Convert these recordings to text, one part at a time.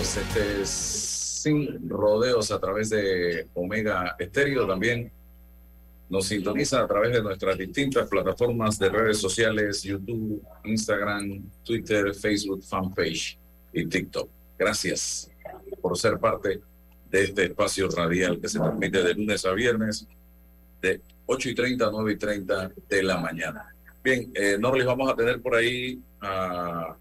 Este es Sin Rodeos a través de Omega Estéreo. También nos sintoniza a través de nuestras distintas plataformas de redes sociales, YouTube, Instagram, Twitter, Facebook, fanpage y TikTok. Gracias por ser parte de este espacio radial que se transmite de lunes a viernes de 8 y 30 a 9 y 30 de la mañana. Bien, eh, Norlis, vamos a tener por ahí a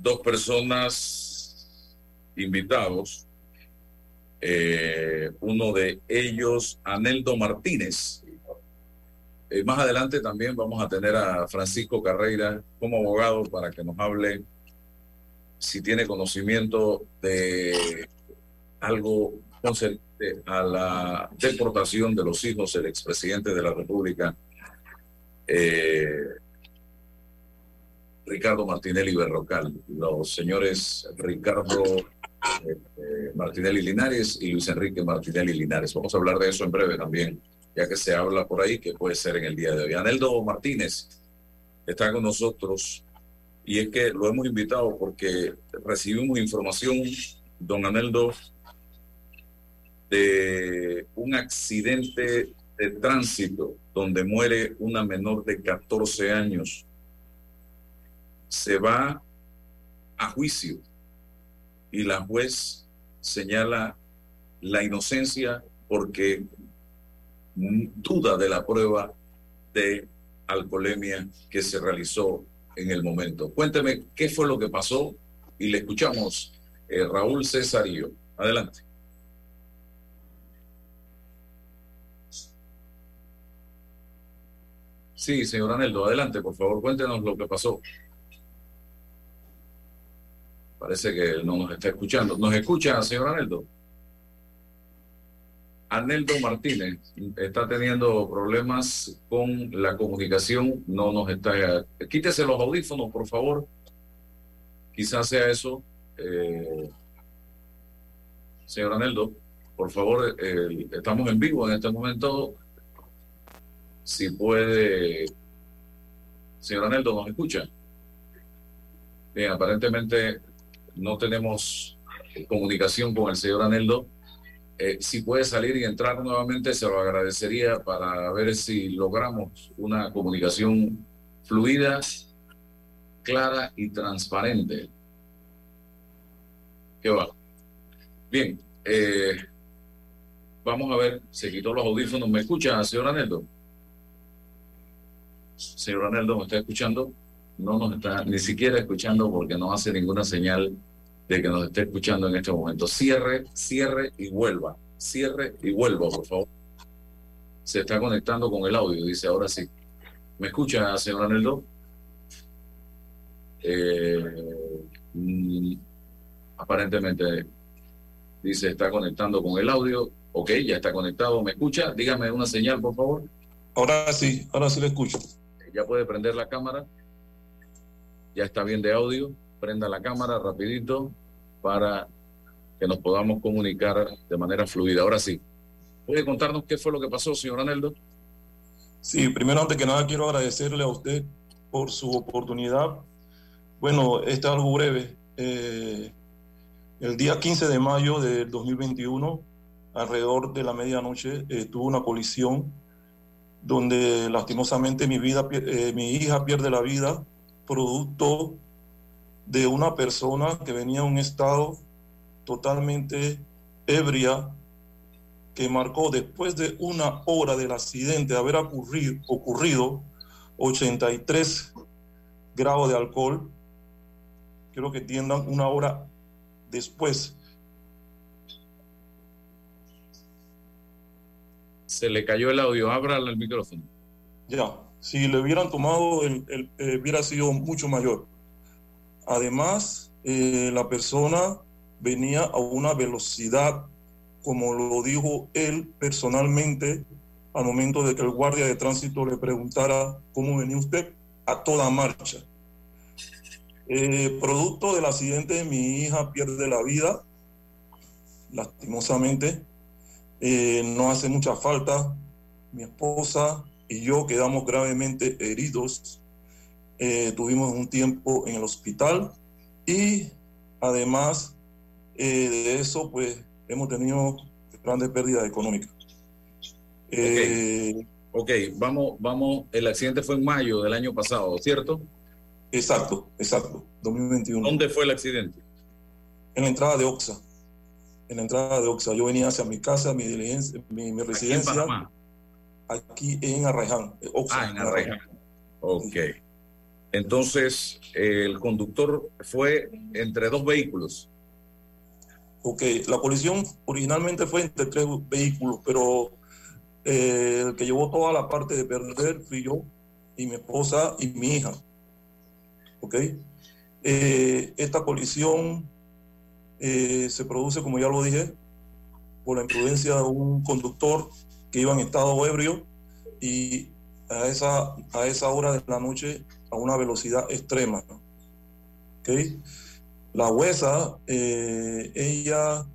dos personas invitados. Eh, uno de ellos, Aneldo Martínez. Eh, más adelante también vamos a tener a Francisco Carreira como abogado para que nos hable si tiene conocimiento de algo concerniente a la deportación de los hijos del expresidente de la República, eh, Ricardo Martinelli Berrocal, los señores Ricardo eh, Martinelli Linares y Luis Enrique Martinelli Linares. Vamos a hablar de eso en breve también, ya que se habla por ahí que puede ser en el día de hoy. Aneldo Martínez está con nosotros y es que lo hemos invitado porque recibimos información, don Aneldo, de un accidente de tránsito donde muere una menor de 14 años se va a juicio y la juez señala la inocencia porque duda de la prueba de alcoholemia que se realizó en el momento. Cuénteme qué fue lo que pasó y le escuchamos eh, Raúl Cesario. Adelante. Sí, señor Aneldo, adelante, por favor, cuéntenos lo que pasó. Parece que no nos está escuchando. ¿Nos escucha, señor Aneldo? Aneldo Martínez está teniendo problemas con la comunicación, no nos está... Quítese los audífonos, por favor. Quizás sea eso. Eh, señor Aneldo, por favor, estamos en vivo en este momento. Si puede... Señor Aneldo, ¿nos escucha? Bien, aparentemente no tenemos comunicación con el señor Aneldo. Eh, si puede salir y entrar nuevamente, se lo agradecería para ver si logramos una comunicación fluida, clara y transparente. ¿Qué va? Bien, eh, vamos a ver, se quitó los audífonos. ¿Me escucha, señor Aneldo? Señor Aneldo, ¿me está escuchando? No nos está ni siquiera escuchando porque no hace ninguna señal de que nos esté escuchando en este momento. Cierre, cierre y vuelva. Cierre y vuelva, por favor. Se está conectando con el audio, dice ahora sí. ¿Me escucha, señor Aneldo? Eh, mm, aparentemente dice está conectando con el audio. Ok, ya está conectado. ¿Me escucha? Dígame una señal, por favor. Ahora sí, ahora sí le escucho. Ya puede prender la cámara. Ya está bien de audio. Prenda la cámara rapidito para que nos podamos comunicar de manera fluida. Ahora sí, ¿puede contarnos qué fue lo que pasó, señor Aneldo? Sí, primero, antes que nada, quiero agradecerle a usted por su oportunidad. Bueno, es algo breve. Eh, el día 15 de mayo del 2021, alrededor de la medianoche, eh, una colisión donde lastimosamente mi, vida, eh, mi hija pierde la vida producto de una persona que venía en un estado totalmente ebria, que marcó después de una hora del accidente haber ocurrido, ocurrido 83 grados de alcohol. Quiero que entiendan una hora después. Se le cayó el audio, abra el micrófono. Ya, si le hubieran tomado, el, eh, hubiera sido mucho mayor. Además, eh, la persona venía a una velocidad, como lo dijo él personalmente, al momento de que el guardia de tránsito le preguntara cómo venía usted, a toda marcha. Eh, producto del accidente, mi hija pierde la vida, lastimosamente. Eh, no hace mucha falta. Mi esposa y yo quedamos gravemente heridos eh, tuvimos un tiempo en el hospital y además eh, de eso, pues hemos tenido grandes pérdidas económicas. Eh, ok, vamos, vamos, el accidente fue en mayo del año pasado, ¿cierto? Exacto, exacto, 2021. ¿Dónde fue el accidente? En la entrada de Oxa. En la entrada de Oxa. Yo venía hacia mi casa, mi, diligencia, mi, residencia. Aquí en Aquí en Arreján. ah, en Arreján. Ok. Entonces, el conductor fue entre dos vehículos. Ok, la colisión originalmente fue entre tres vehículos, pero eh, el que llevó toda la parte de perder fui yo y mi esposa y mi hija. Ok, eh, esta colisión eh, se produce, como ya lo dije, por la imprudencia de un conductor que iba en estado ebrio y a esa, a esa hora de la noche a una velocidad extrema. ¿okay? La huesa, eh, ella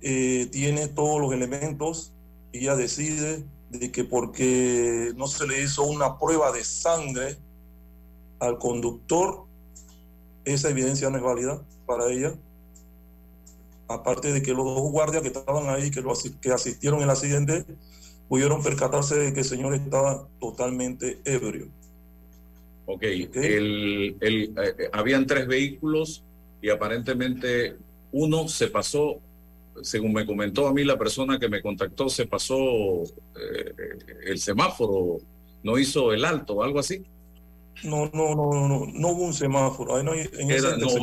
eh, tiene todos los elementos y ella decide de que porque no se le hizo una prueba de sangre al conductor, esa evidencia no es válida para ella. Aparte de que los dos guardias que estaban ahí, que, lo, que asistieron al accidente, pudieron percatarse de que el señor estaba totalmente ebrio. Ok, El, el, eh, habían tres vehículos y aparentemente uno se pasó, según me comentó a mí la persona que me contactó, se pasó eh, el semáforo, no hizo el alto, algo así. No, no, no, no, no, no hubo un semáforo. no,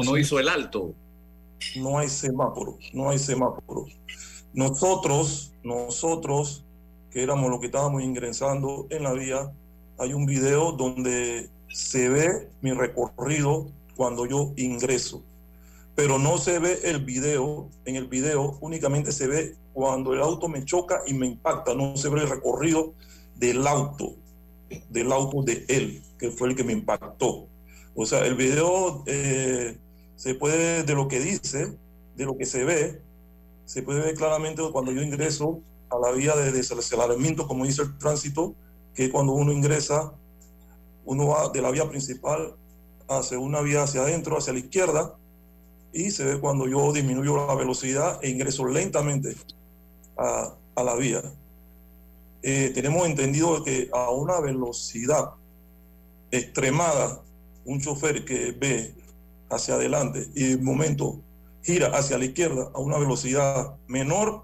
no, hizo el alto. No hay semáforo, no hay semáforo. Nosotros, nosotros, que éramos los que estábamos ingresando en la vía, hay un video donde se ve mi recorrido cuando yo ingreso, pero no se ve el video. En el video únicamente se ve cuando el auto me choca y me impacta, no se ve el recorrido del auto, del auto de él, que fue el que me impactó. O sea, el video eh, se puede, de lo que dice, de lo que se ve, se puede ver claramente cuando yo ingreso a la vía de desaceleramiento, como dice el tránsito, que cuando uno ingresa, uno va de la vía principal hacia una vía hacia adentro, hacia la izquierda, y se ve cuando yo disminuyo la velocidad e ingreso lentamente a, la vía. Eh, tenemos entendido que a una velocidad extremada, un chofer que ve hacia adelante y de momento gira hacia la izquierda a una velocidad menor,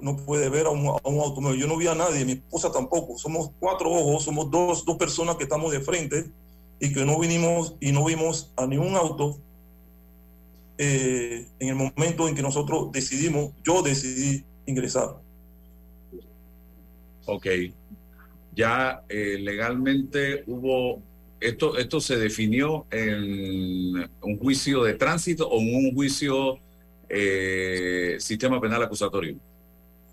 no puede ver a un, automóvil. Yo no vi a nadie, mi esposa tampoco. Somos cuatro ojos, somos dos, dos personas que estamos de frente y que no vinimos y no vimos a ningún auto eh, en el momento en que nosotros decidimos, yo decidí ingresar. Ok. Ya eh, legalmente hubo, esto, esto se definió en un juicio de tránsito o en un juicio eh, sistema penal acusatorio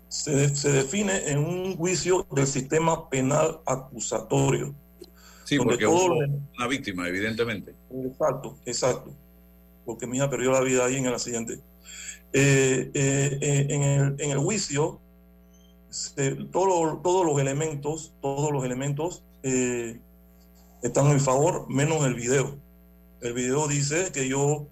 se, define en un juicio del sistema penal acusatorio. Sí, porque hubo una víctima, evidentemente. Exacto, exacto. Porque mi hija perdió la vida ahí en el accidente. Eh, eh, eh, en, el, en, el, juicio, todos los elementos, todos los elementos están en favor, menos el video. El video dice que yo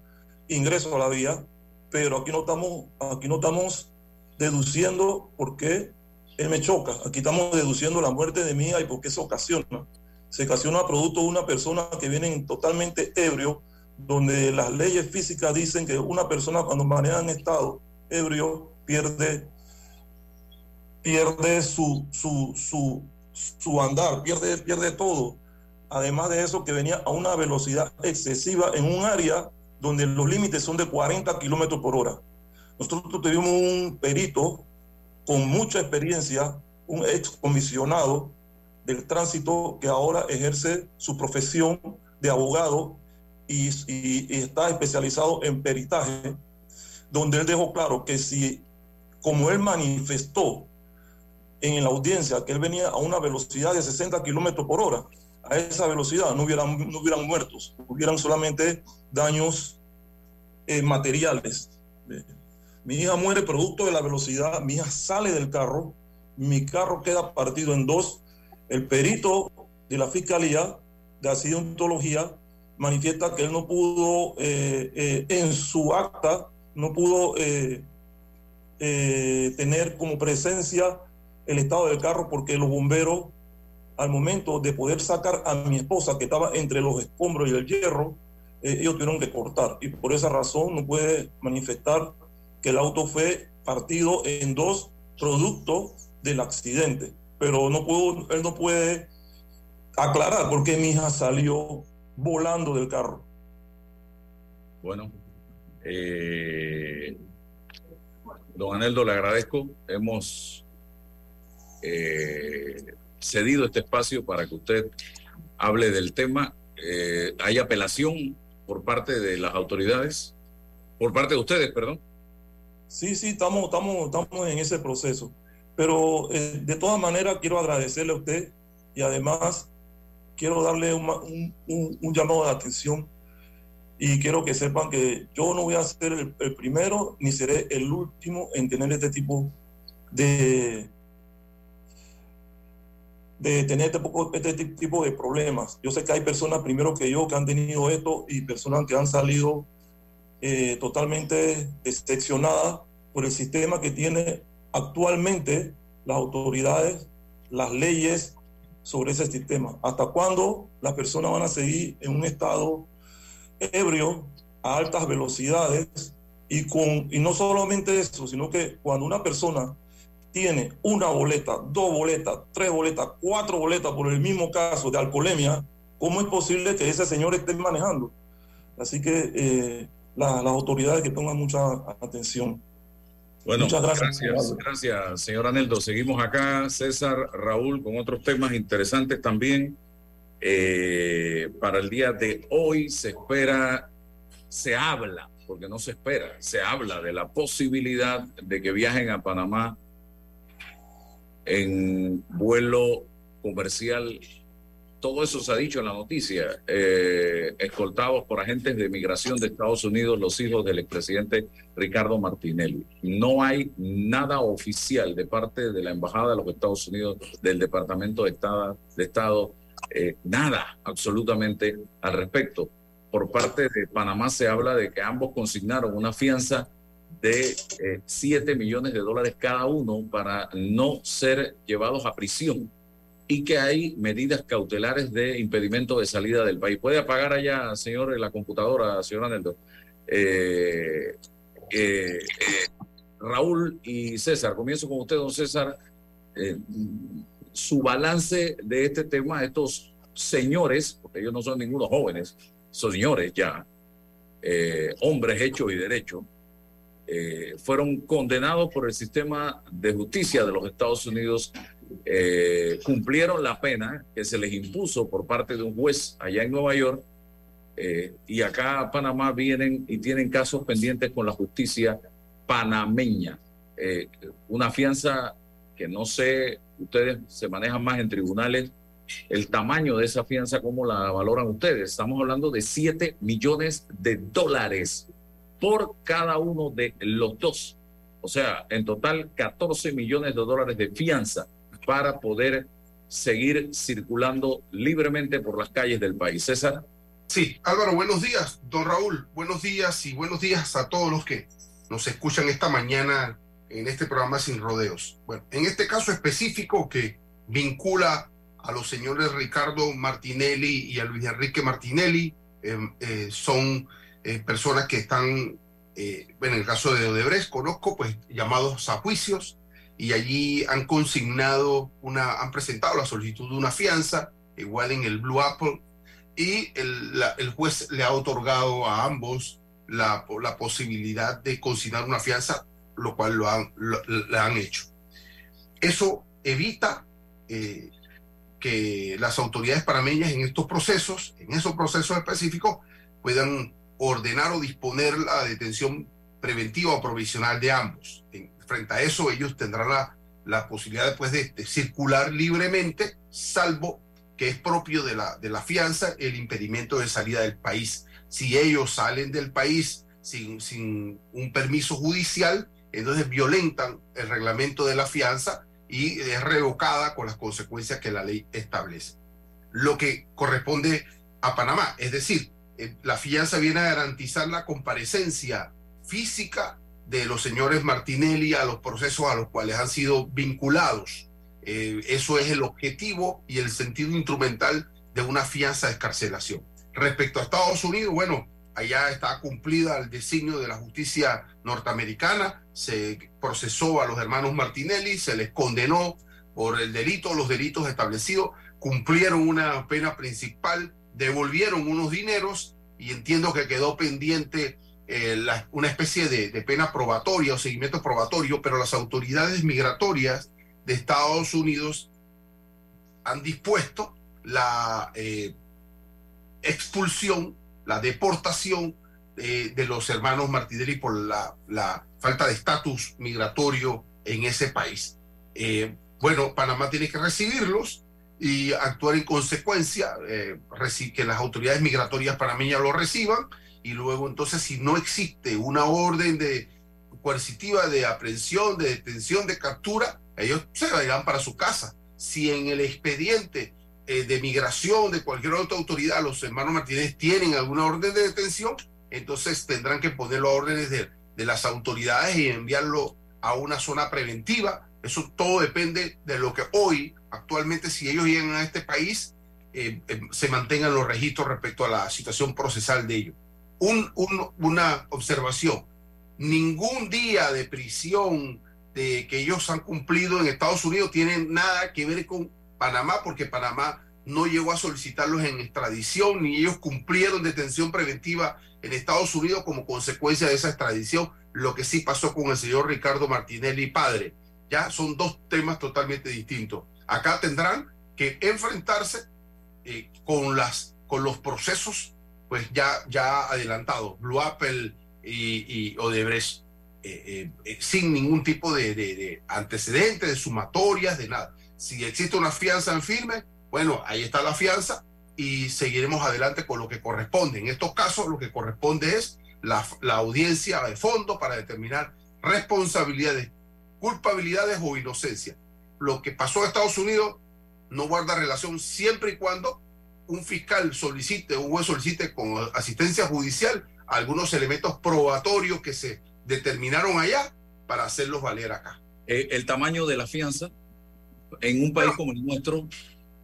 ingreso a la vía, pero aquí no estamos, aquí no estamos deduciendo por qué él me choca. Aquí estamos deduciendo la muerte de mi hija y por qué se ocasiona. Se ocasiona producto de una persona que viene totalmente ebrio, donde las leyes físicas dicen que una persona cuando maneja en estado ebrio pierde, pierde su, su, su, su andar, pierde, pierde todo. Además de eso, que venía a una velocidad excesiva en un área donde los límites son de 40 kilómetros por hora. Nosotros tuvimos un perito con mucha experiencia, un excomisionado del tránsito que ahora ejerce su profesión de abogado y, está especializado en peritaje, donde él dejó claro que si, como él manifestó en la audiencia, que él venía a una velocidad de 60 kilómetros por hora, a esa velocidad no hubieran, no hubieran muertos, hubieran solamente daños eh, materiales. Mi hija muere producto de la velocidad, mi hija sale del carro, mi carro queda partido en dos. El perito de la Fiscalía de Accidentología manifiesta que él no pudo, eh, eh, en su acta, no pudo eh, tener como presencia el estado del carro porque los bomberos, al momento de poder sacar a mi esposa que estaba entre los escombros y el hierro, ellos tuvieron que cortar y por esa razón no puede manifestar que el auto fue partido en dos productos del accidente. Pero no puedo, él no puede aclarar por qué mi hija salió volando del carro. Bueno, eh, don Aneldo, le agradezco. Hemos eh, cedido este espacio para que usted hable del tema. Eh, ¿Hay apelación por parte de las autoridades? Por parte de ustedes, perdón. Sí, sí, estamos, estamos, estamos en ese proceso. Pero eh, de todas maneras quiero agradecerle a usted y además quiero darle un, un, llamado de atención y quiero que sepan que yo no voy a ser el, primero ni seré el último en tener este tipo de, de tener este, este tipo de problemas. Yo sé que hay personas primero que yo que han tenido esto y personas que han salido eh, totalmente decepcionada por el sistema que tiene actualmente las autoridades, las leyes sobre ese sistema. ¿Hasta cuándo las personas van a seguir en un estado ebrio a altas velocidades Y, con, y no solamente eso, sino que cuando una persona tiene una boleta, dos boletas, tres boletas, cuatro boletas por el mismo caso de alcoholemia, ¿cómo es posible que ese señor esté manejando? Así que eh, las autoridades que pongan mucha atención. Bueno, Muchas gracias. Gracias, gracias, señor Aneldo. Seguimos acá, César, Raúl, con otros temas interesantes también. Eh, para el día de hoy se espera, se habla, porque no se espera, se habla de la posibilidad de que viajen a Panamá en vuelo comercial todo eso se ha dicho en la noticia, eh, escoltados por agentes de migración de Estados Unidos, los hijos del expresidente Ricardo Martinelli. No hay nada oficial de parte de la Embajada de los Estados Unidos, del Departamento de Estado, de Estado eh, nada absolutamente al respecto. Por parte de Panamá se habla de que ambos consignaron una fianza de 7 eh, millones de dólares cada uno para no ser llevados a prisión y que hay medidas cautelares de impedimento de salida del país. ¿Puede apagar allá, señor, la computadora, señor Aneldo? Eh, eh, Raúl y César, comienzo con usted, don César. Eh, su balance de este tema, estos señores, porque ellos no son ningunos jóvenes, son señores ya, hombres hechos y derechos, fueron condenados por el sistema de justicia de los Estados Unidos eh, cumplieron la pena que se les impuso por parte de un juez allá en Nueva York eh, y acá a Panamá vienen y tienen casos pendientes con la justicia panameña. Eh, una fianza que no sé, ustedes se manejan más en tribunales, el tamaño de esa fianza, ¿cómo la valoran ustedes? Estamos hablando de 7 millones de dólares por cada uno de los dos. O sea, en total 14 millones de dólares de fianza para poder seguir circulando libremente por las calles del país. César. Sí, Álvaro, buenos días. Don Raúl, buenos días y buenos días a todos los que nos escuchan esta mañana en este programa Sin Rodeos. Bueno, en este caso específico que vincula a los señores Ricardo Martinelli y a Luis Enrique Martinelli, em, eh, son eh, personas que están, eh, en el caso de Odebrecht, conozco, pues llamados a juicios y allí han consignado una, han presentado la solicitud de una fianza, igual en el Blue Apple, y el, el juez le ha otorgado a ambos la, la, posibilidad de consignar una fianza, lo cual lo han, lo, han hecho. Eso evita eh, que las autoridades panameñas en estos procesos, en esos procesos específicos, puedan ordenar o disponer la detención preventiva o provisional de ambos. En, frente a eso ellos tendrán la, la posibilidad después de, circular libremente, salvo que es propio de la, de la fianza el impedimento de salida del país. Si ellos salen del país sin, sin un permiso judicial, entonces violentan el reglamento de la fianza y es revocada con las consecuencias que la ley establece. Lo que corresponde a Panamá, es decir, eh, la fianza viene a garantizar la comparecencia física de los señores Martinelli a los procesos a los cuales han sido vinculados. Eh, eso es el objetivo y el sentido instrumental de una fianza de escarcelación. Respecto a Estados Unidos, bueno, allá está cumplida el designio de la justicia norteamericana, se procesó a los hermanos Martinelli, se les condenó por el delito, los delitos establecidos, cumplieron una pena principal, devolvieron unos dineros y entiendo que quedó pendiente eh, una especie de, pena probatoria o seguimiento probatorio, pero las autoridades migratorias de Estados Unidos han dispuesto la eh, expulsión, la deportación de los hermanos Martinelli por la, la falta de estatus migratorio en ese país. Eh, bueno, Panamá tiene que recibirlos y actuar en consecuencia, que las autoridades migratorias panameñas lo reciban y luego entonces si no existe una orden de coercitiva de aprehensión, de detención, de captura, ellos se irán para su casa. Si en el expediente eh, de migración de cualquier otra autoridad los hermanos Martínez tienen alguna orden de detención, entonces tendrán que ponerlo a órdenes de, de las autoridades y enviarlo a una zona preventiva. Eso todo depende de lo que hoy, actualmente, si ellos llegan a este país, eh, eh, se mantengan los registros respecto a la situación procesal de ellos un, una observación. ningún día de prisión que ellos han cumplido en Estados Unidos tiene nada que ver con Panamá, porque Panamá no llegó a solicitarlos en extradición, ni ellos cumplieron detención preventiva en Estados Unidos como consecuencia de esa extradición, lo que sí pasó con el señor Ricardo Martinelli padre. Ya son dos temas totalmente distintos. Acá tendrán que enfrentarse eh, con, las, con los procesos pues ya, ya adelantados, Blue Apple y, Odebrecht, eh, eh, sin ningún tipo de, de, de antecedentes, de sumatorias, de nada. Si existe una fianza en firme, bueno, ahí está la fianza y seguiremos adelante con lo que corresponde. En estos casos lo que corresponde es la, la audiencia de fondo para determinar responsabilidades, culpabilidades o inocencia. Lo que pasó en Estados Unidos no guarda relación siempre y cuando un fiscal solicite, un juez solicite con asistencia judicial algunos elementos probatorios que se determinaron allá para hacerlos valer acá. Eh, el tamaño de la fianza en un país como el nuestro.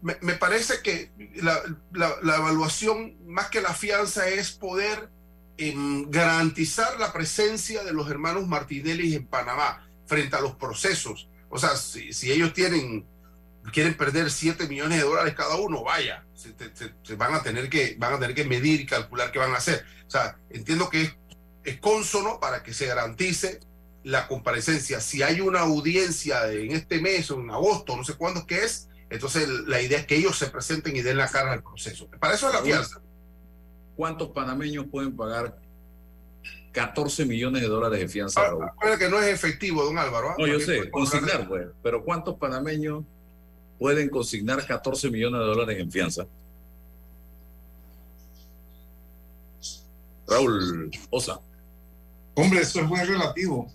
Me, me parece que la, la, la, evaluación, más que la fianza, es poder eh, garantizar la presencia de los hermanos Martinelli en Panamá frente a los procesos. O sea, si, si ellos tienen quieren perder 7 millones de dólares cada uno, vaya, se, se, se, van a tener que van a tener que medir y calcular qué van a hacer. O sea, entiendo que es, es para que se garantice la comparecencia. Si hay una audiencia en este mes o en agosto, no sé cuándo es que es, entonces la idea es que ellos se presenten y den la cara al proceso. Para eso es la fianza. ¿Cuántos panameños pueden pagar 14 millones de dólares de fianza? Ah, que no es efectivo, don Álvaro. ¿eh? No, yo sé, consignar, pues. Pero ¿cuántos panameños pueden consignar 14 millones de dólares en fianza? Raúl Osa. Hombre, eso es muy relativo.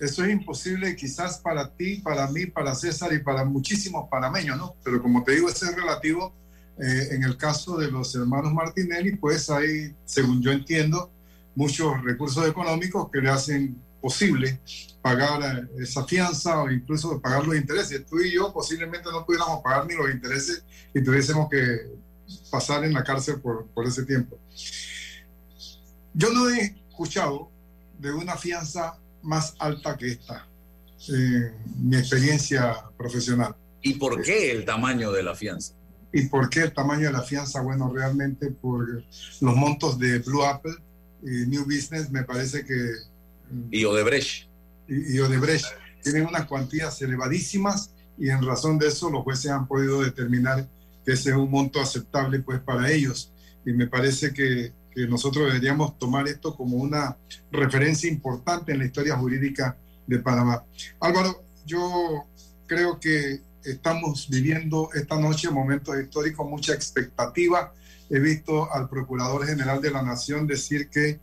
Eso es imposible quizás para ti, para mí, para César y para muchísimos panameños, ¿no? Pero como te digo, eso es relativo. Eh, en el caso de los hermanos Martinelli, pues hay, según yo entiendo, muchos recursos económicos que le hacen posible pagar esa fianza o incluso pagar los intereses. Tú y yo posiblemente no pudiéramos pagar ni los intereses y tuviésemos que pasar en la cárcel por, por ese tiempo. Yo no he escuchado de una fianza más alta que esta, eh, mi experiencia profesional. ¿Y por qué el tamaño de la fianza? ¿Y por qué el tamaño de la fianza? Bueno, realmente por los montos de Blue Apple y New Business me parece que... Y Odebrecht. Y, y Odebrecht tienen unas cuantías elevadísimas y en razón de eso los jueces han podido determinar que ese es un monto aceptable pues para ellos. Y me parece que que nosotros deberíamos tomar esto como una referencia importante en la historia jurídica de Panamá. Álvaro, yo creo que estamos viviendo esta noche momentos históricos, mucha expectativa. He visto al Procurador General de la Nación decir que,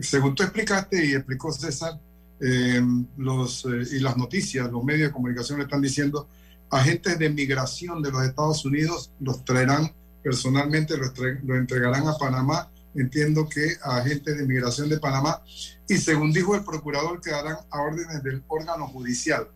según tú explicaste y explicó César, eh, los, eh, y las noticias, los medios de comunicación le están diciendo, agentes de migración de los Estados Unidos los traerán personalmente, los, lo entregarán a Panamá entiendo que agentes de migración de Panamá y según dijo el procurador quedarán a órdenes del órgano judicial.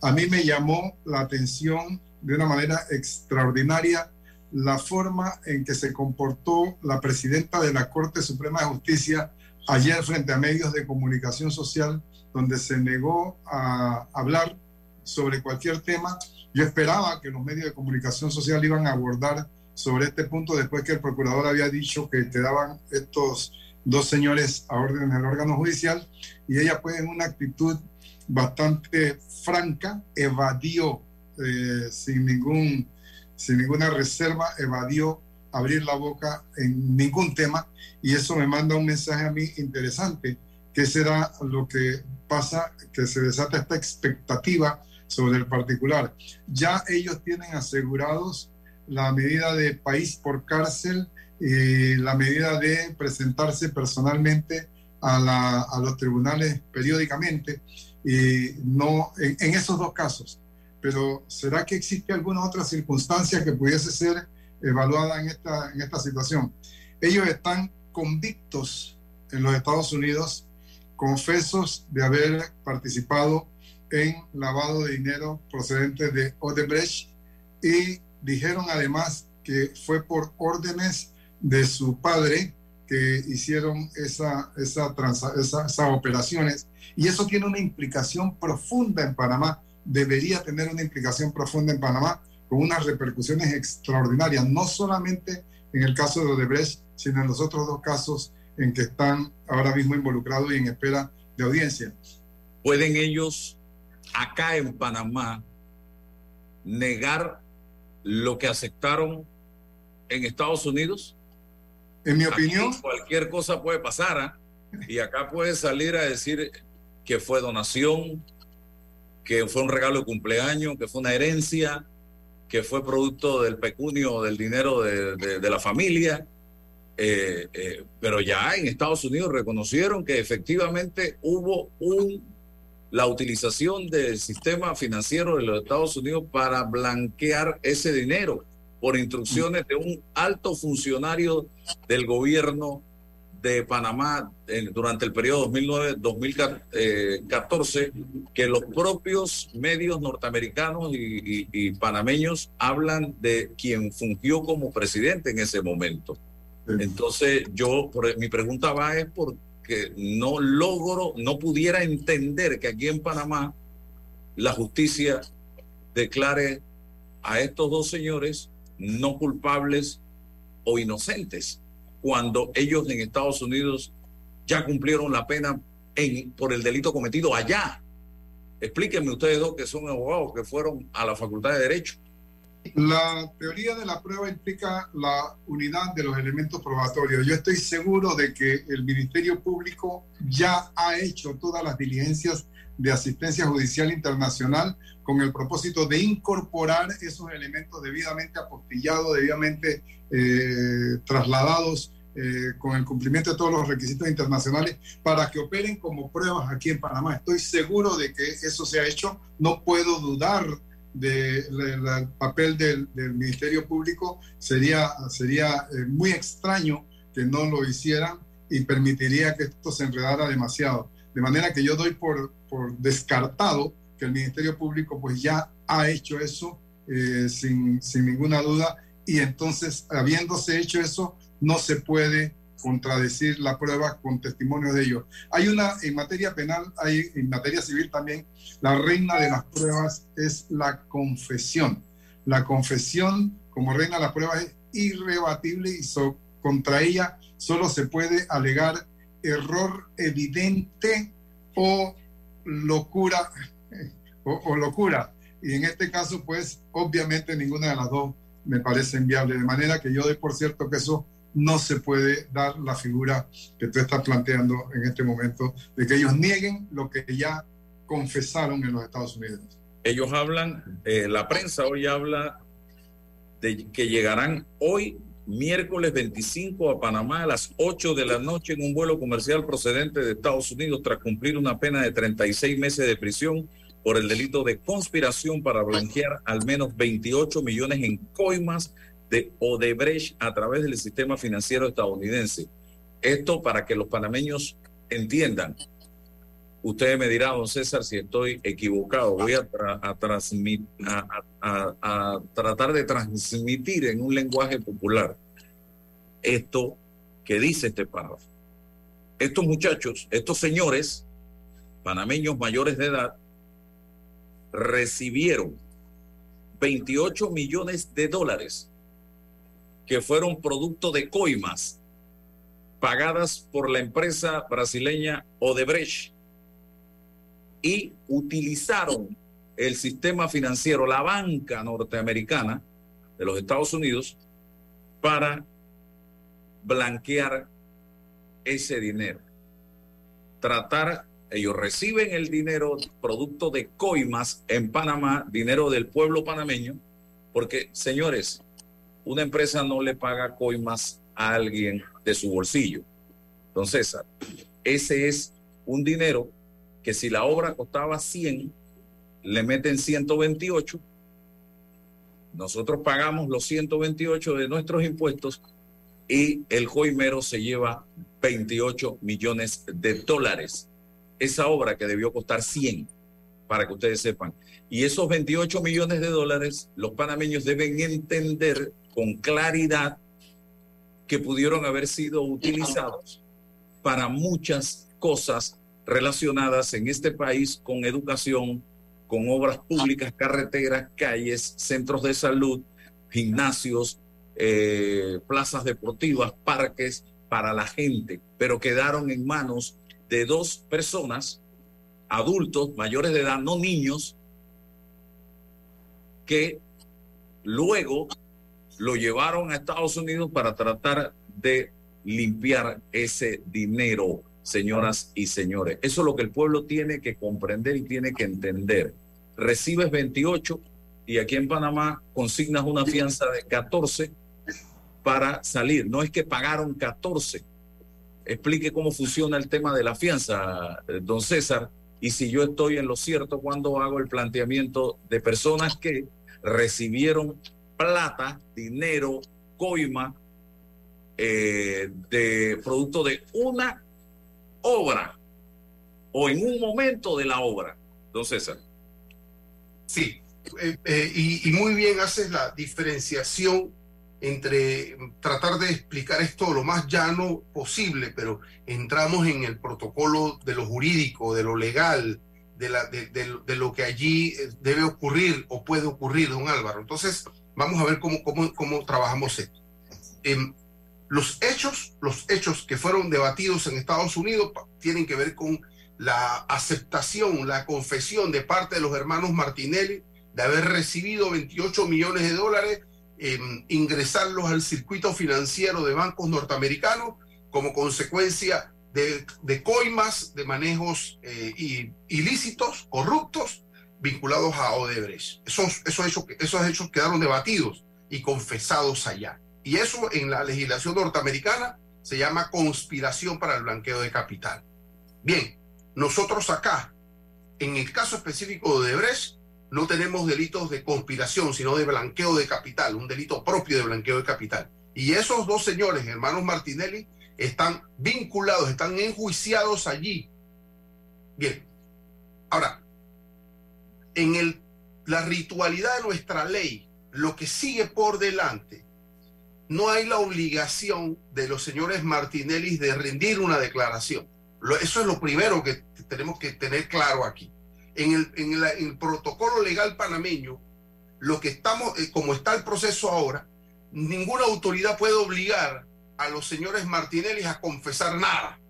A mí me llamó la atención de una manera extraordinaria la forma en que se comportó la presidenta de la Corte Suprema de Justicia ayer frente a medios de comunicación social, donde se negó a hablar sobre cualquier tema. Yo esperaba que los medios de comunicación social iban a abordar sobre este punto después que el procurador había dicho que quedaban estos dos señores a orden del órgano judicial y ella pues en una actitud bastante franca evadió eh, sin ningún sin ninguna reserva evadió abrir la boca en ningún tema y eso me manda un mensaje a mí interesante que será lo que pasa que se desata esta expectativa sobre el particular ya ellos tienen asegurados la medida de país por cárcel y la medida de presentarse personalmente a, la, a los tribunales periódicamente y no en, en, esos dos casos. Pero ¿será que existe alguna otra circunstancia que pudiese ser evaluada en esta, en esta situación? Ellos están convictos en los Estados Unidos, confesos de haber participado en lavado de dinero procedente de Odebrecht y dijeron además que fue por órdenes de su padre, que hicieron esa, esa, esas operaciones y eso tiene una implicación profunda en Panamá, debería tener una implicación profunda en Panamá con unas repercusiones extraordinarias, no solamente en el caso de Odebrecht, sino en los otros dos casos en que están ahora mismo involucrados y en espera de audiencia. ¿Pueden ellos acá en Panamá negar lo que aceptaron en Estados Unidos? En mi opinión. cualquier cosa puede pasar ¿ah? y acá puede salir a decir que fue donación, que fue un regalo de cumpleaños, que fue una herencia, que fue producto del pecunio, del dinero de, la familia. Eh, eh, pero ya en Estados Unidos reconocieron que efectivamente hubo un, la utilización del sistema financiero de los Estados Unidos para blanquear ese dinero por instrucciones de un alto funcionario del gobierno de Panamá durante el periodo 2009-2014 que los propios medios norteamericanos y, panameños hablan de quien fungió como presidente en ese momento. Entonces yo, mi pregunta va es porque no logro, no pudiera entender que aquí en Panamá la justicia declare a estos dos señores no culpables o inocentes, cuando ellos en Estados Unidos ya cumplieron la pena en, por el delito cometido allá. Explíquenme ustedes dos que son abogados que fueron a la Facultad de Derecho. La teoría de la prueba implica la unidad de los elementos probatorios. Yo estoy seguro de que el Ministerio Público ya ha hecho todas las diligencias de asistencia judicial internacional con el propósito de incorporar esos elementos debidamente apostillados, debidamente eh, trasladados eh, con el cumplimiento de todos los requisitos internacionales para que operen como pruebas aquí en Panamá. Estoy seguro de que eso se ha hecho. No puedo dudar del papel del, Ministerio Público. Sería, sería eh, muy extraño que no lo hicieran y permitiría que esto se enredara demasiado. De manera que yo doy por, por descartado que el Ministerio Público pues ya ha hecho eso eh, sin, sin ninguna duda y entonces habiéndose hecho eso no se puede contradecir la prueba con testimonio de ellos. Hay una, en materia penal, hay en materia civil también, la reina de las pruebas es la confesión. La confesión como reina de las pruebas es irrebatible y contra ella solo se puede alegar error evidente o locura o, locura. Y en este caso, pues, obviamente ninguna de las dos me parece inviable. De manera que yo doy por cierto que eso no se puede dar la figura que tú estás planteando en este momento, de que ellos nieguen lo que ya confesaron en los Estados Unidos. Ellos hablan, eh, la prensa hoy habla de que llegarán hoy miércoles 25 a Panamá a las 8 de la noche en un vuelo comercial procedente de Estados Unidos tras cumplir una pena de 36 meses de prisión por el delito de conspiración para blanquear al menos 28 millones en coimas de Odebrecht a través del sistema financiero estadounidense. Esto para que los panameños entiendan. Usted me dirá, César, si estoy equivocado. Voy a, a, tratar de transmitir en un lenguaje popular esto que dice este párrafo. Estos muchachos, estos señores panameños mayores de edad, recibieron 28 millones de dólares que fueron producto de coimas pagadas por la empresa brasileña Odebrecht y utilizaron el sistema financiero, la banca norteamericana de los Estados Unidos, para blanquear ese dinero. Tratar, ellos reciben el dinero producto de coimas en Panamá, dinero del pueblo panameño, porque, señores, una empresa no le paga coimas a alguien de su bolsillo. Entonces, ese es un dinero que si la obra costaba 100, le meten 128, nosotros pagamos los 128 de nuestros impuestos y el joimero se lleva 28 millones de dólares. Esa obra que debió costar 100, para que ustedes sepan. Y esos 28 millones de dólares, los panameños deben entender con claridad que pudieron haber sido utilizados para muchas cosas relacionadas en este país con educación, con obras públicas, carreteras, calles, centros de salud, gimnasios, eh, plazas deportivas, parques para la gente, pero quedaron en manos de dos personas, adultos, mayores de edad, no niños, que luego lo llevaron a Estados Unidos para tratar de limpiar ese dinero, señoras y señores. Eso es lo que el pueblo tiene que comprender y tiene que entender. Recibes 28 y aquí en Panamá consignas una fianza de 14 para salir. No es que pagaron 14. Explique cómo funciona el tema de la fianza, don César, y si yo estoy en lo cierto cuando hago el planteamiento de personas que recibieron plata, dinero, coima, eh, de producto de una obra o en un momento de la obra, don César. Sí, eh, eh, y, muy bien haces la diferenciación entre tratar de explicar esto lo más llano posible, pero entramos en el protocolo de lo jurídico, de lo legal, de, lo que allí debe ocurrir o puede ocurrir, don Álvaro. Entonces, vamos a ver cómo, trabajamos esto. Eh, los hechos, los hechos que fueron debatidos en Estados Unidos tienen que ver con la aceptación, la confesión de parte de los hermanos Martinelli de haber recibido 28 millones de dólares, ingresarlos al circuito financiero de bancos norteamericanos como consecuencia de, coimas, de manejos eh, ilícitos, corruptos, vinculados a Odebrecht. Esos, hechos, esos hechos quedaron debatidos y confesados allá. Y eso en la legislación norteamericana se llama conspiración para el blanqueo de capital. Bien, nosotros acá, en el caso específico de Odebrecht, no tenemos delitos de conspiración, sino de blanqueo de capital, un delito propio de blanqueo de capital. Y esos dos señores, hermanos Martinelli, están vinculados, están enjuiciados allí. Bien, ahora, en el, la ritualidad de nuestra ley, lo que sigue por delante, no hay la obligación de los señores Martinelli de rendir una declaración. Eso es lo primero que tenemos que tener claro aquí. En el, protocolo legal panameño, lo que estamos, eh, como está el proceso ahora, ninguna autoridad puede obligar a los señores Martinelli a confesar nada,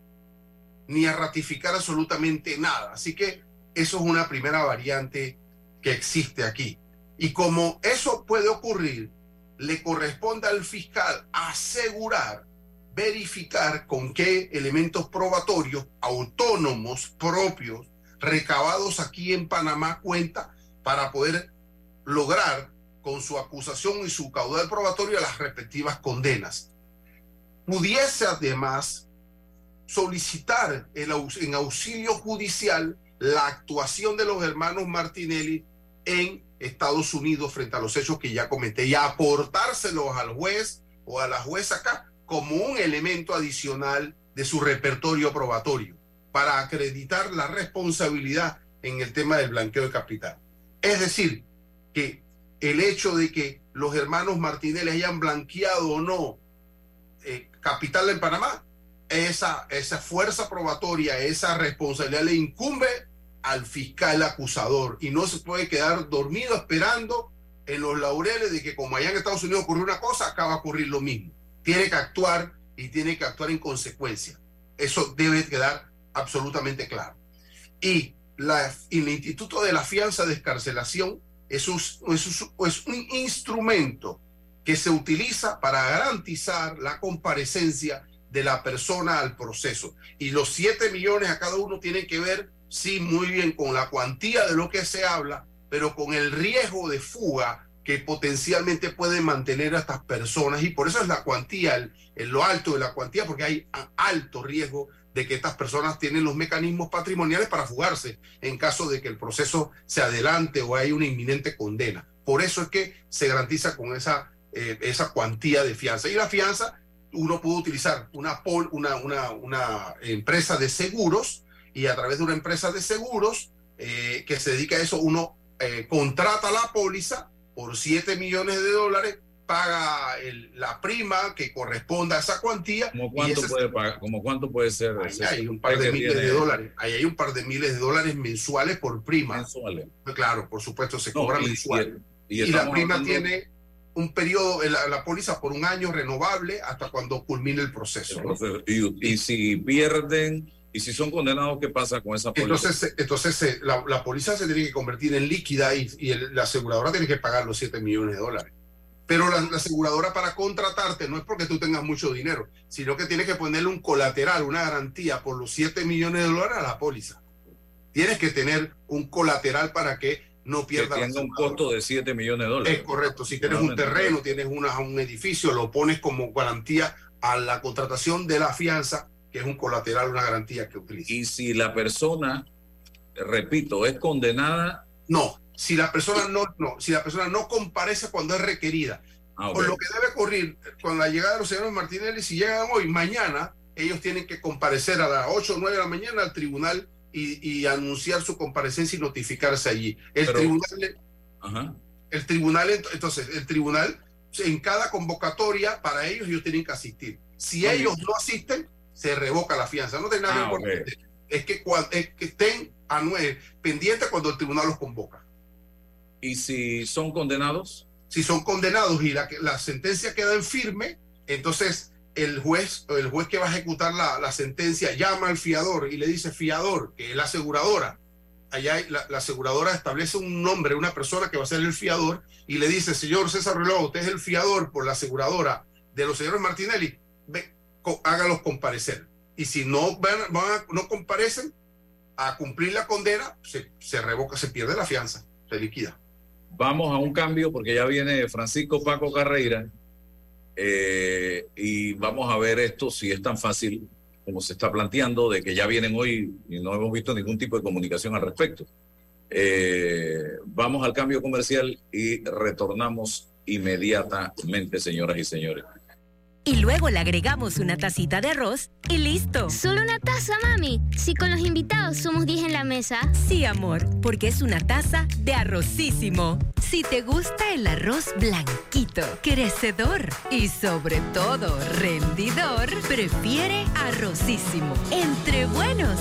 ni a ratificar absolutamente nada. Así que eso es una primera variante que existe aquí. Y como eso puede ocurrir, le corresponde al fiscal asegurar, verificar con qué elementos probatorios autónomos propios recabados aquí en Panamá cuenta para poder lograr con su acusación y su caudal probatorio las respectivas condenas. Pudiese además solicitar en auxilio judicial la actuación de los hermanos Martinelli en Estados Unidos frente a los hechos que ya comenté y aportárselos al juez o a la jueza acá como un elemento adicional de su repertorio probatorio para acreditar la responsabilidad en el tema del blanqueo de capital. Es decir, que el hecho de que los hermanos Martinelli hayan blanqueado o no eh, capital en Panamá, esa, esa fuerza probatoria, esa responsabilidad le incumbe al fiscal acusador y no se puede quedar dormido esperando en los laureles de que como allá en Estados Unidos ocurrió una cosa, acaba de ocurrir lo mismo. Tiene que actuar y tiene que actuar en consecuencia. Eso debe quedar absolutamente claro. Y, la, el Instituto de la Fianza de Escarcelación es un, es, un, es un instrumento que se utiliza para garantizar la comparecencia de la persona al proceso. Y los 7 millones a cada uno tienen que ver sí, muy bien con la cuantía de lo que se habla, pero con el riesgo de fuga que potencialmente puede mantener a estas personas. Y por eso es la cuantía, el, lo alto de la cuantía, porque hay alto riesgo de que estas personas tienen los mecanismos patrimoniales para fugarse en caso de que el proceso se adelante o hay una inminente condena. Por eso es que se garantiza con esa, eh, esa cuantía de fianza. Y la fianza, uno puede utilizar una, pol, una, una empresa de seguros y a través de una empresa de seguros eh, que se dedica a eso, uno eh, contrata la póliza por 7 millones de dólares, paga el- la prima que corresponda a esa cuantía. ¿Cómo cuánto, ese- puede pagar, como cuánto puede ser? ahí ese hay un par de miles tiene de dólares. Ahí hay un par de miles de dólares mensuales por prima. mensuales? Claro, por supuesto, se No, cobra y- mensual. y- y Y, la prima hablando- tiene un periodo, la, la póliza por un año renovable hasta cuando culmine el proceso. ¿no? Y, y si pierden, y si son condenados, ¿qué pasa con esa póliza? Entonces, eh, entonces eh, la, la póliza se tiene que convertir en líquida y, y el- la aseguradora tiene que pagar los 7 millones de dólares. Pero la, la aseguradora para contratarte no es porque tú tengas mucho dinero, sino que tienes que ponerle un colateral, una garantía por los 7 millones de dólares a la póliza. Tienes que tener un colateral para que no que pierda la tenga un costo de 7 millones de dólares. Es correcto. Si tienes un terreno, tienes una, un edificio, lo pones como garantía a la contratación de la fianza, que es un colateral, una garantía que utilizas. Y si la persona, repito, es condenada, No, si la persona no, no, si la persona no comparece cuando es requerida, ah, por lo que debe ocurrir con la llegada de los señores Martinelli, si llegan hoy, mañana, ellos tienen que comparecer a las 8 o 9 de la mañana al tribunal y, y anunciar su comparecencia y notificarse allí. El Pero- tribunal, Ajá. el tribunal, ent- entonces, el tribunal, en cada convocatoria, para ellos, ellos tienen que asistir. Si ellos no asisten, se revoca la fianza. No tiene nada Ah, con- Es que, es que estén pendientes cuando el tribunal los convoca. Y si son condenados, si son condenados y la, la sentencia queda en firme, entonces el juez, el juez que va a ejecutar la, la sentencia llama al fiador y le dice, fiador, que es la aseguradora. Allá la, la aseguradora establece un nombre, una persona que va a ser el fiador, y le dice, señor César Reloj, usted es el fiador por la aseguradora de los señores Martinelli, ve, hágalos comparecer. Y si no, van, a- no comparecen a cumplir la condena, se, se revoca, se pierde la fianza, se liquida. vamos a un cambio porque ya viene Francisco Paco Carreira eh, y vamos a ver esto si es tan fácil como se está planteando, de que ya vienen hoy y no hemos visto ningún tipo de comunicación al respecto. Eh, vamos al cambio comercial y retornamos inmediatamente, señoras y señores. Y luego le agregamos una tacita de arroz y listo. Solo una taza, mami. Si con los invitados somos 10 en la mesa. Sí, amor, porque es una taza de arrocísimo. Si te gusta el arroz blanquito, crecedor y sobre todo rendidor, prefiere arrocísimo. Entre buenos,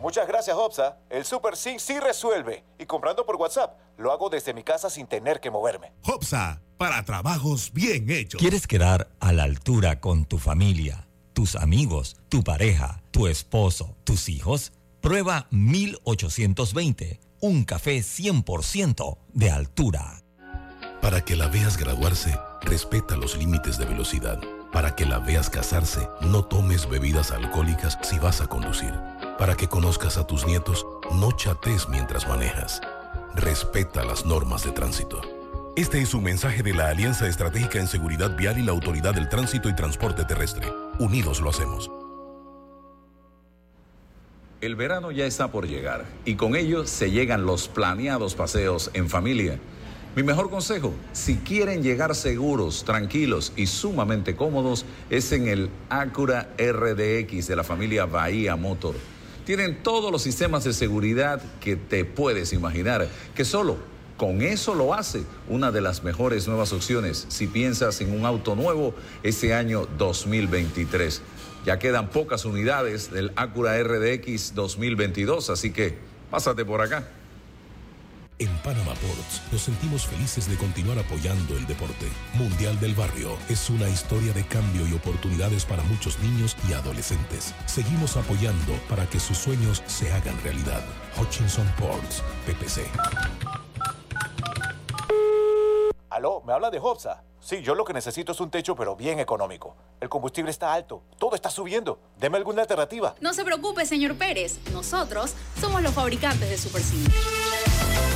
Muchas gracias, Hobsa. El Super C sí resuelve. Y comprando por WhatsApp, lo hago desde mi casa sin tener que moverme. Hobsa, para trabajos bien hechos. ¿Quieres quedar a la altura con tu familia, tus amigos, tu pareja, tu esposo, tus hijos? Prueba 1820, un café 100% de altura. Para que la veas graduarse, respeta los límites de velocidad. Para que la veas casarse, no tomes bebidas alcohólicas si vas a conducir. Para que conozcas a tus nietos, no chates mientras manejas. Respeta las normas de tránsito. Este es un mensaje de la Alianza Estratégica en Seguridad Vial y la Autoridad del Tránsito y Transporte Terrestre. Unidos lo hacemos. El verano ya está por llegar y con ello se llegan los planeados paseos en familia. Mi mejor consejo, si quieren llegar seguros, tranquilos y sumamente cómodos, es en el Acura RDX de la familia Bahía Motor. Tienen todos los sistemas de seguridad que te puedes imaginar, que solo con eso lo hace una de las mejores nuevas opciones si piensas en un auto nuevo este año 2023. Ya quedan pocas unidades del Acura RDX 2022, así que pásate por acá. En Panama Ports nos sentimos felices de continuar apoyando el deporte. Mundial del Barrio es una historia de cambio y oportunidades para muchos niños y adolescentes. Seguimos apoyando para que sus sueños se hagan realidad. Hutchinson Ports, PPC. Aló, ¿me habla de Hobsa? Sí, yo lo que necesito es un techo, pero bien económico. El combustible está alto, todo está subiendo. Deme alguna alternativa. No se preocupe, señor Pérez. Nosotros somos los fabricantes de Super Sim.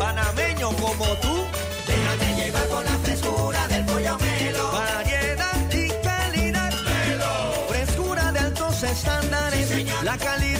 Panameño como tú. Déjate llevar por la frescura del pollo melo. Variedad y calidad. Melo. Frescura de altos estándares. la calidad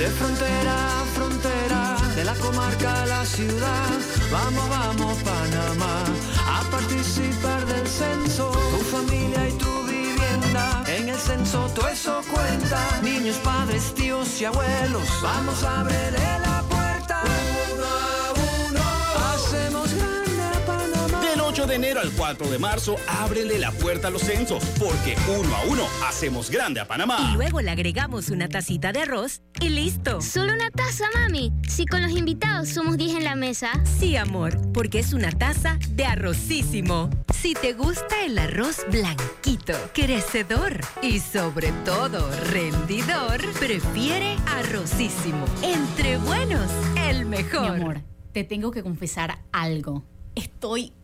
De frontera a frontera, de la comarca a la ciudad, vamos, vamos Panamá, a participar del censo, tu familia y tu vivienda, en el censo todo eso cuenta, niños, padres, tíos y abuelos, vamos a abrirle la puerta, de enero al 4 de marzo, ábrele la puerta a los censos, porque uno a uno hacemos grande a Panamá. Y luego le agregamos una tacita de arroz y listo. Solo una taza, mami. Si con los invitados somos 10 en la mesa. Sí, amor, porque es una taza de arrocísimo. Si te gusta el arroz blanquito, crecedor y sobre todo rendidor, prefiere arrocísimo. Entre buenos, el mejor. Mi amor, te tengo que confesar algo. Estoy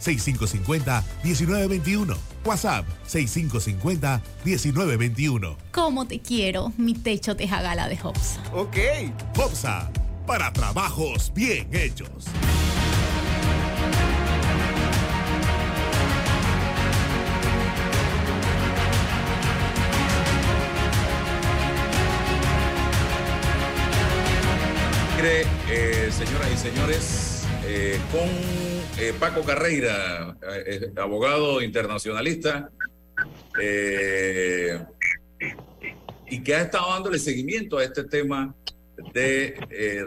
6550-1921. WhatsApp 6550-1921. ¿Cómo te quiero, mi techo de jagala de Hopsa? Ok. Hopsa, para trabajos bien hechos. Mire, eh, señoras y señores, eh, con eh, Paco Carreira, eh, abogado internacionalista, eh, y que ha estado dándole seguimiento a este tema de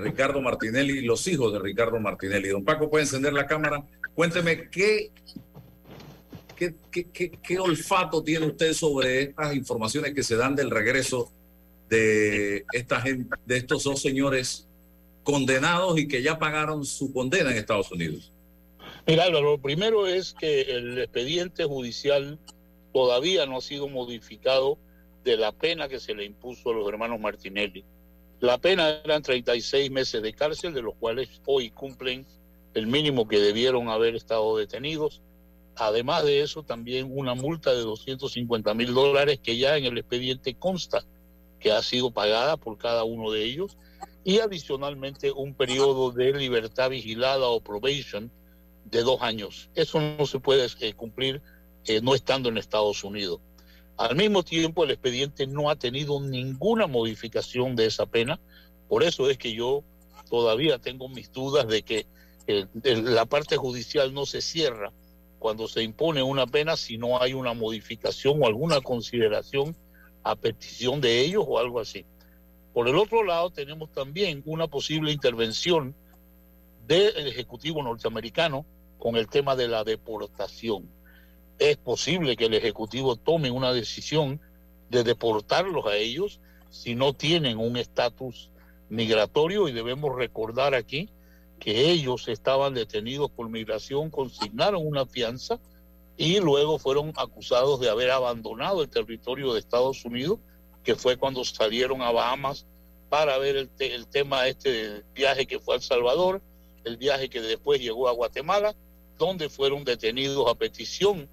Ricardo Martinelli los hijos de Ricardo Martinelli. Don Paco, puede encender la cámara. Cuénteme qué, qué, qué, qué- qué olfato tiene usted sobre estas informaciones que se dan del regreso de esta gente, de estos dos señores condenados y que ya pagaron su condena en Estados Unidos. Mira, lo primero es que el expediente judicial todavía no ha sido modificado de la pena que se le impuso a los hermanos Martinelli. La pena eran 36 meses de cárcel, de los cuales hoy cumplen el mínimo que debieron haber estado detenidos. Además de eso, también una multa de 250 mil dólares que ya en el expediente consta que ha sido pagada por cada uno de ellos y adicionalmente un periodo de libertad vigilada o probation de dos años. Eso no se puede eh, cumplir eh, no estando en Estados Unidos. Al mismo tiempo, el expediente no ha tenido ninguna modificación de esa pena. Por eso es que yo todavía tengo mis dudas de que la parte judicial no se cierra cuando se impone una pena si no hay una modificación o alguna consideración a petición de ellos o algo así. Por el otro lado, tenemos también una posible intervención del Ejecutivo norteamericano con el tema de la deportación. Es posible que el Ejecutivo tome una decisión de deportarlos a ellos si no tienen un estatus migratorio y debemos recordar aquí que ellos estaban detenidos por migración, consignaron una fianza y luego fueron acusados de haber abandonado el territorio de Estados Unidos, que fue cuando salieron a Bahamas para ver el, el tema este viaje que fue a El Salvador, el viaje que después llegó a Guatemala, donde fueron detenidos a petición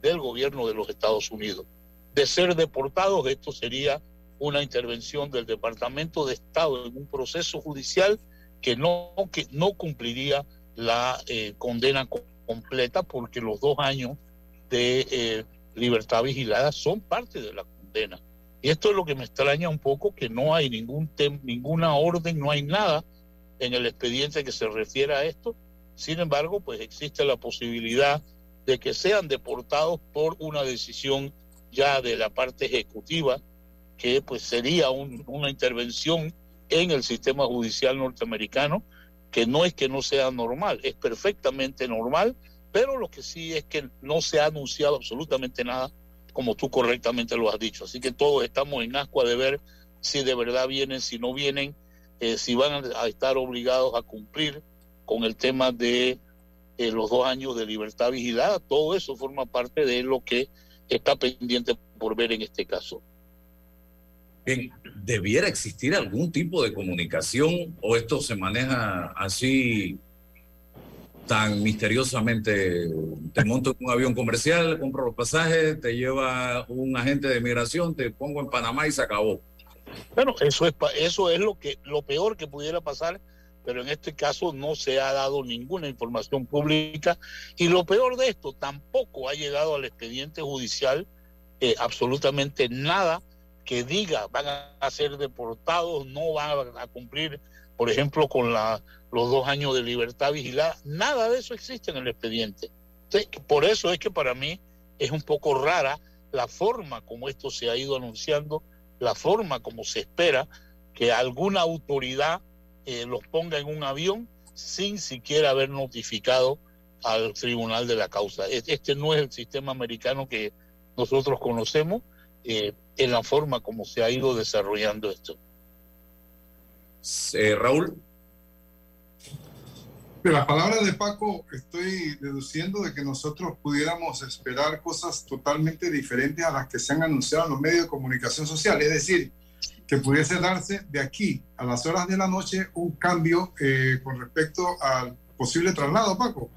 del gobierno de los Estados Unidos. De ser deportados, esto sería una intervención del Departamento de Estado en un proceso judicial que no, que no cumpliría la eh, condena completa porque los dos años de eh, libertad vigilada son parte de la condena. Y esto es lo que me extraña un poco, que no hay ningún ninguna orden, no hay nada en el expediente que se refiere a esto. Sin embargo, pues existe la posibilidad de que sean deportados por una decisión ya de la parte ejecutiva, que pues sería una intervención en el sistema judicial norteamericano, que no es que no sea normal, es perfectamente normal, pero lo que sí es que no se ha anunciado absolutamente nada, como tú correctamente lo has dicho. Así que todos estamos en ascua de ver si de verdad vienen, si no vienen, eh, si van a estar obligados a cumplir con el tema de eh, los dos años de libertad vigilada. Todo eso forma parte de lo que está pendiente por ver en este caso. Bien, ¿debiera existir algún tipo de comunicación o esto se maneja así tan misteriosamente? Te monto en un avión comercial, compro los pasajes, te lleva un agente de migración, te pongo en Panamá y se acabó. Bueno, eso es eso es lo que lo peor que pudiera pasar, pero en este caso no se ha dado ninguna información pública y lo peor de esto tampoco ha llegado al expediente judicial eh, absolutamente nada que diga van a ser deportados, no van a cumplir, por ejemplo, con los dos años de libertad vigilada. Nada de eso existe en el expediente. por eso es que para mí es un poco rara la forma como esto se ha ido anunciando, la forma como se espera que alguna autoridad eh, los ponga en un avión sin siquiera haber notificado al tribunal de la causa. Este no es el sistema americano que nosotros conocemos eh, en la forma como se ha ido desarrollando esto. Eh, Raúl. De las palabras de Paco, estoy deduciendo de que nosotros pudiéramos esperar cosas totalmente diferentes a las que se han anunciado en los medios de comunicación social. Es decir, que pudiese darse de aquí a las horas de la noche un cambio eh, con respecto al posible traslado, Paco.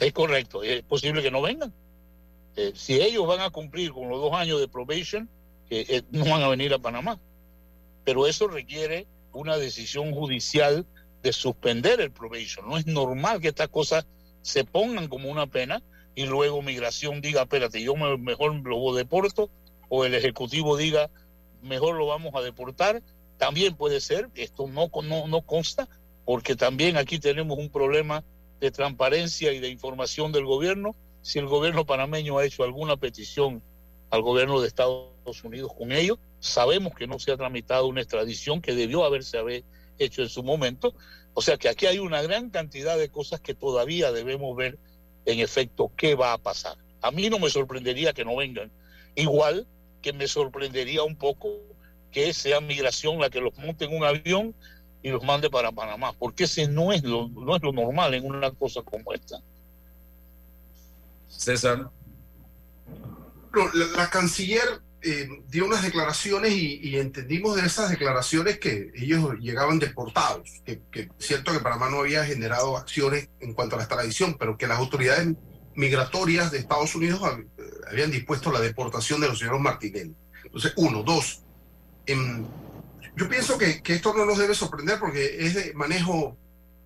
Es correcto, es posible que no vengan. Eh, si ellos van a cumplir con los dos años de probation, eh, no van a venir a Panamá. Pero eso requiere una decisión judicial de suspender el probation. No es normal que estas cosas se pongan como una pena y luego migración diga, espérate, yo mejor lo deporto, o el ejecutivo diga, mejor lo vamos a deportar. También puede ser, esto no, no, no consta, porque también aquí tenemos un problema de transparencia y de información del gobierno si el gobierno panameño ha hecho alguna petición al gobierno de Estados Unidos con ello. Sabemos que no se ha tramitado una extradición que debió haberse haber hecho en su momento. O sea que aquí hay una gran cantidad de cosas que todavía debemos ver en efecto qué va a pasar. A mí no me sorprendería que no vengan. Igual que me sorprendería un poco que sea migración la que los monte en un avión y los mande para Panamá, porque ese no es lo, no es lo normal en una cosa como esta. César. La, la canciller eh, dio unas declaraciones y, y entendimos de esas declaraciones que ellos llegaban deportados, que, que es cierto que Panamá no había generado acciones en cuanto a la extradición, pero que las autoridades migratorias de Estados Unidos eh, habían dispuesto la deportación de los señores Martinelli. Entonces, uno, dos, em, yo pienso que, esto no nos debe sorprender porque es de manejo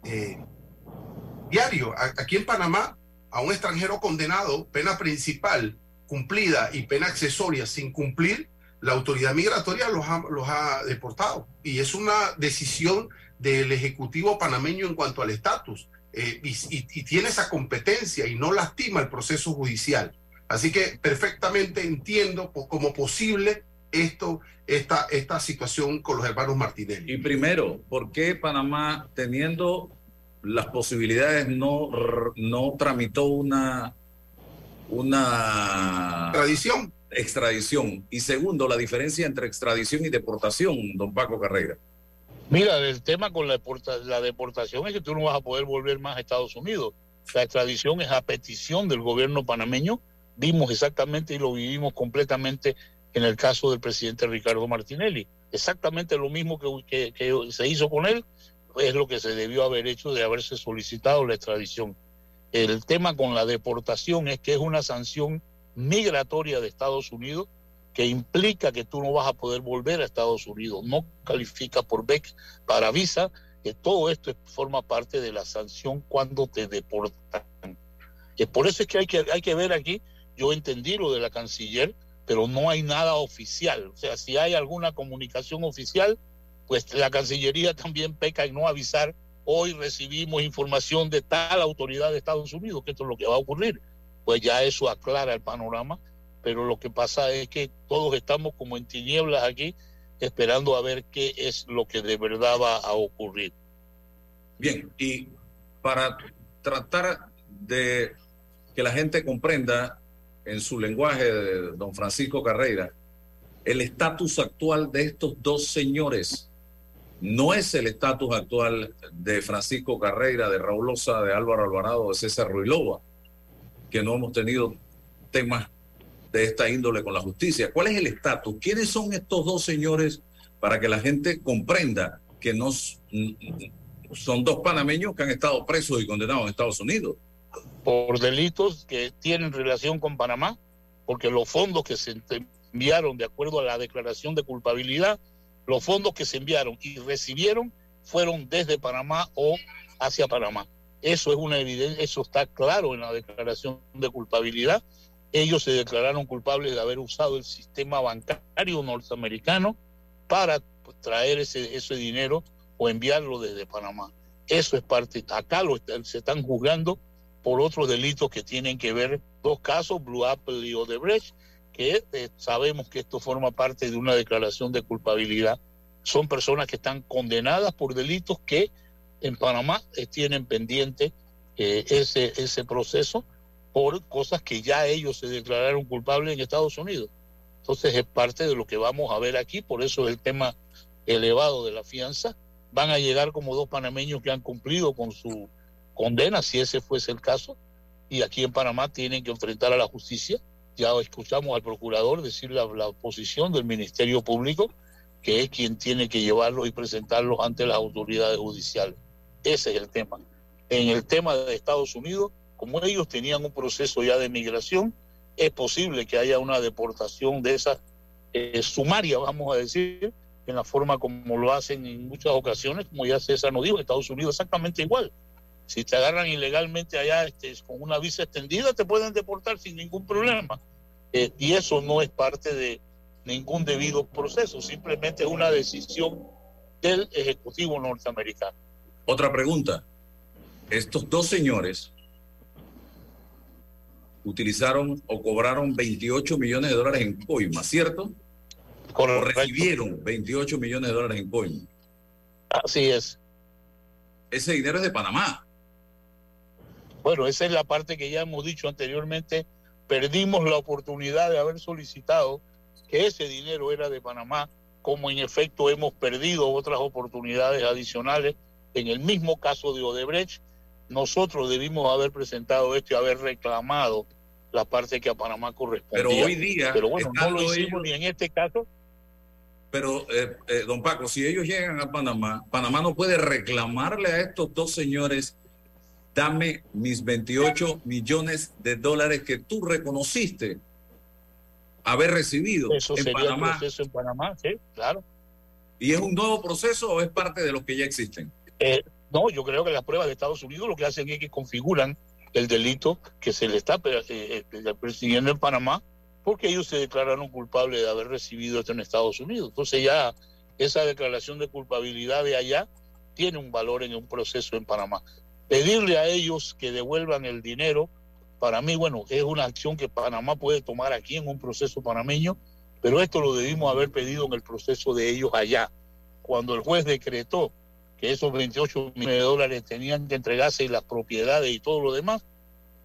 eh, diario. Aquí en Panamá, a un extranjero condenado, pena principal cumplida y pena accesoria sin cumplir, la autoridad migratoria los ha, los ha deportado. Y es una decisión del Ejecutivo panameño en cuanto al estatus. Eh, y, y- y tiene esa competencia y no lastima el proceso judicial. Así que perfectamente entiendo como posible esto, esta, esta situación con los hermanos Martinelli. Y primero, ¿por qué Panamá, teniendo las posibilidades, no, no tramitó una, una extradición? Extradición. Y segundo, la diferencia entre extradición y deportación, don Paco Carrera. Mira, el tema con la, la deportación es que tú no vas a poder volver más a Estados Unidos. La extradición es a petición del gobierno panameño. Vimos exactamente y lo vivimos completamente en el caso del presidente Ricardo Martinelli. Exactamente lo mismo que se hizo con él es lo que se debió haber hecho de haberse solicitado la extradición. El tema con la deportación es que es una sanción migratoria de Estados Unidos que implica que tú no vas a poder volver a Estados Unidos, no califica por BEC para visa, que todo esto es- forma parte de la sanción cuando te deportan. Que por eso es que hay, que hay que ver aquí, yo entendí lo de la canciller, pero no hay nada oficial. O sea, si hay alguna comunicación oficial, pues la Cancillería también peca en no avisar, hoy recibimos información de tal autoridad de Estados Unidos, que esto es lo que va a ocurrir. Pues ya eso aclara el panorama pero lo que pasa es que todos estamos como en tinieblas aquí, esperando a ver qué es lo que de verdad va a ocurrir. Bien, y para tratar de que la gente comprenda en su lenguaje, de don Francisco Carreira, el estatus actual de estos dos señores no es el estatus actual de Francisco Carreira, de Raúl Loza, de Álvaro Alvarado, de César Ruilova, que no hemos tenido temas de esta índole con la justicia. ¿Cuál es el estatus? ¿Quiénes son estos dos señores para que la gente comprenda que no son dos panameños que han estado presos y condenados en Estados Unidos? Por delitos que tienen relación con Panamá, porque los fondos que se enviaron de acuerdo a la declaración de culpabilidad, los fondos que se enviaron y recibieron fueron desde Panamá o hacia Panamá. Eso es una evidencia, eso está claro en la declaración de culpabilidad. Ellos se declararon culpables de haber usado el sistema bancario norteamericano para pues, traer ese, dinero o enviarlo desde Panamá. Eso es parte, acá se están juzgando por otros delitos que tienen que ver, dos casos, Blue Apple y Odebrecht, que eh, sabemos que esto forma parte de una declaración de culpabilidad. Son personas que están condenadas por delitos que en Panamá eh, tienen pendiente eh, ese proceso por cosas que ya ellos se declararon culpables en Estados Unidos. Entonces es parte de lo que vamos a ver aquí, por eso es el tema elevado de la fianza. Van a llegar como dos panameños que han cumplido con su condena, si ese fuese el caso, y aquí en Panamá tienen que enfrentar a la justicia. Ya escuchamos al procurador decir la, la posición del Ministerio Público, que es quien tiene que llevarlos y presentarlos ante las autoridades judiciales. Ese es el tema. En el tema de Estados Unidos, como ellos tenían un proceso ya de migración, es posible que haya una deportación de esa eh, sumaria, vamos a decir, en la forma como lo hacen en muchas ocasiones, como ya César nos dijo, Estados Unidos exactamente igual. Si te agarran ilegalmente allá este, con una visa extendida, te pueden deportar sin ningún problema. Eh, y eso no es parte de ningún debido proceso, simplemente es una decisión del Ejecutivo norteamericano. Otra pregunta. Estos dos señores utilizaron o cobraron 28 millones de dólares en coima, ¿cierto? O recibieron 28 millones de dólares en coima. Así es. Ese dinero es de Panamá. Bueno, esa es la parte que ya hemos dicho anteriormente. Perdimos la oportunidad de haber solicitado que ese dinero era de Panamá, como en efecto hemos perdido otras oportunidades adicionales. En el mismo caso de Odebrecht, nosotros debimos haber presentado esto y haber reclamado la parte que a Panamá correspondía. Pero hoy día, Pero bueno, no lo hicimos ellos- ni en este caso. Pero, eh, eh, don Paco, si ellos llegan a Panamá, Panamá no puede reclamarle a estos dos señores, dame mis 28 millones de dólares que tú reconociste haber recibido Eso en sería Panamá. el proceso en Panamá, sí, claro. ¿Y es un nuevo proceso o es parte de los que ya existen? Eh, no, yo creo que las pruebas de Estados Unidos lo que hacen es que configuran el delito que se le está eh, eh, persiguiendo en Panamá, porque ellos se declararon culpables de haber recibido esto en Estados Unidos. Entonces ya esa declaración de culpabilidad de allá tiene un valor en un proceso en Panamá. Pedirle a ellos que devuelvan el dinero, para mí, bueno, es una acción que Panamá puede tomar aquí en un proceso panameño, pero esto lo debimos haber pedido en el proceso de ellos allá. Cuando el juez decretó que esos 28 millones de dólares tenían que entregarse y las propiedades y todo lo demás,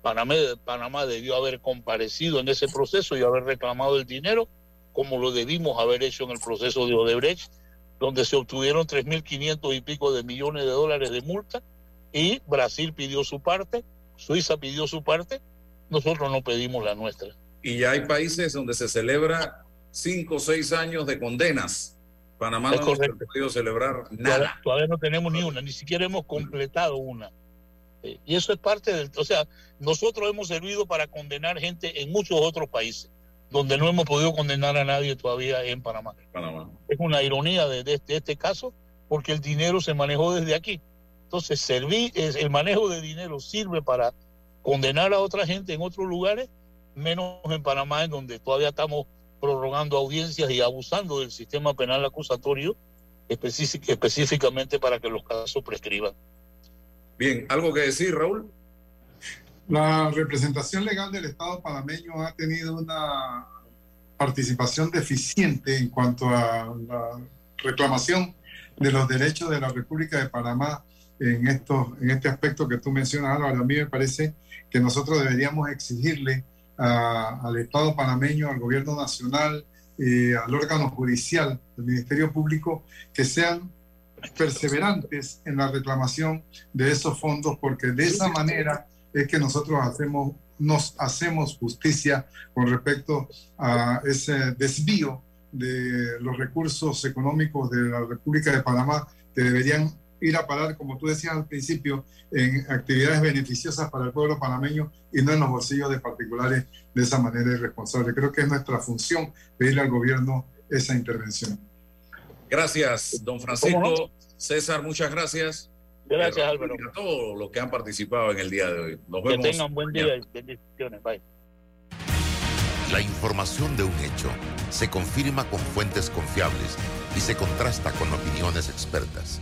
Panamá, Panamá debió haber comparecido en ese proceso y haber reclamado el dinero, como lo debimos haber hecho en el proceso de Odebrecht, donde se obtuvieron 3.500 y pico de millones de dólares de multa y Brasil pidió su parte, Suiza pidió su parte, nosotros no pedimos la nuestra. Y ya hay países donde se celebra cinco o seis años de condenas. Panamá Es no hemos correcto. podido celebrar nada. todavía no tenemos ni una, ni siquiera hemos completado una. Eh, Y eso es parte del, o sea, nosotros hemos servido para condenar gente en muchos otros países, donde no hemos podido condenar a nadie todavía en Panamá. Panamá. Es una ironía de, de este, de este caso, porque el dinero se manejó desde aquí. Entonces, serví, es- el manejo de dinero sirve para condenar a otra gente en otros lugares, menos en Panamá, en donde todavía estamos prorrogando audiencias y abusando del sistema penal acusatorio específic- específicamente para que los casos prescriban. Bien, ¿algo que decir, Raúl? La representación legal del Estado panameño ha tenido una participación deficiente en cuanto a la reclamación de los derechos de la República de Panamá en, estos, en este aspecto que tú mencionas, Álvaro. A mí me parece que nosotros deberíamos exigirle al Estado panameño, al gobierno nacional, eh, al órgano judicial, al Ministerio Público, que sean perseverantes en la reclamación de esos fondos, porque de esa manera es que nosotros hacemos, nos hacemos justicia con respecto a ese desvío de los recursos económicos de la República de Panamá que deberían ir a parar, como tú decías al principio, en actividades beneficiosas para el pueblo panameño y no en los bolsillos de particulares de esa manera irresponsable. Creo que es nuestra función pedirle al gobierno esa intervención. Gracias, don Francisco. César, muchas gracias. Gracias, Álvaro. y A todos los que han participado en el día de hoy. Nos Que vemos. tengan buen día y bendiciones. Bye. La información de un hecho se confirma con fuentes confiables y se contrasta con opiniones expertas.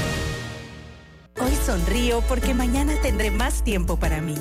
Hoy sonrío porque mañana tendré más tiempo para mí.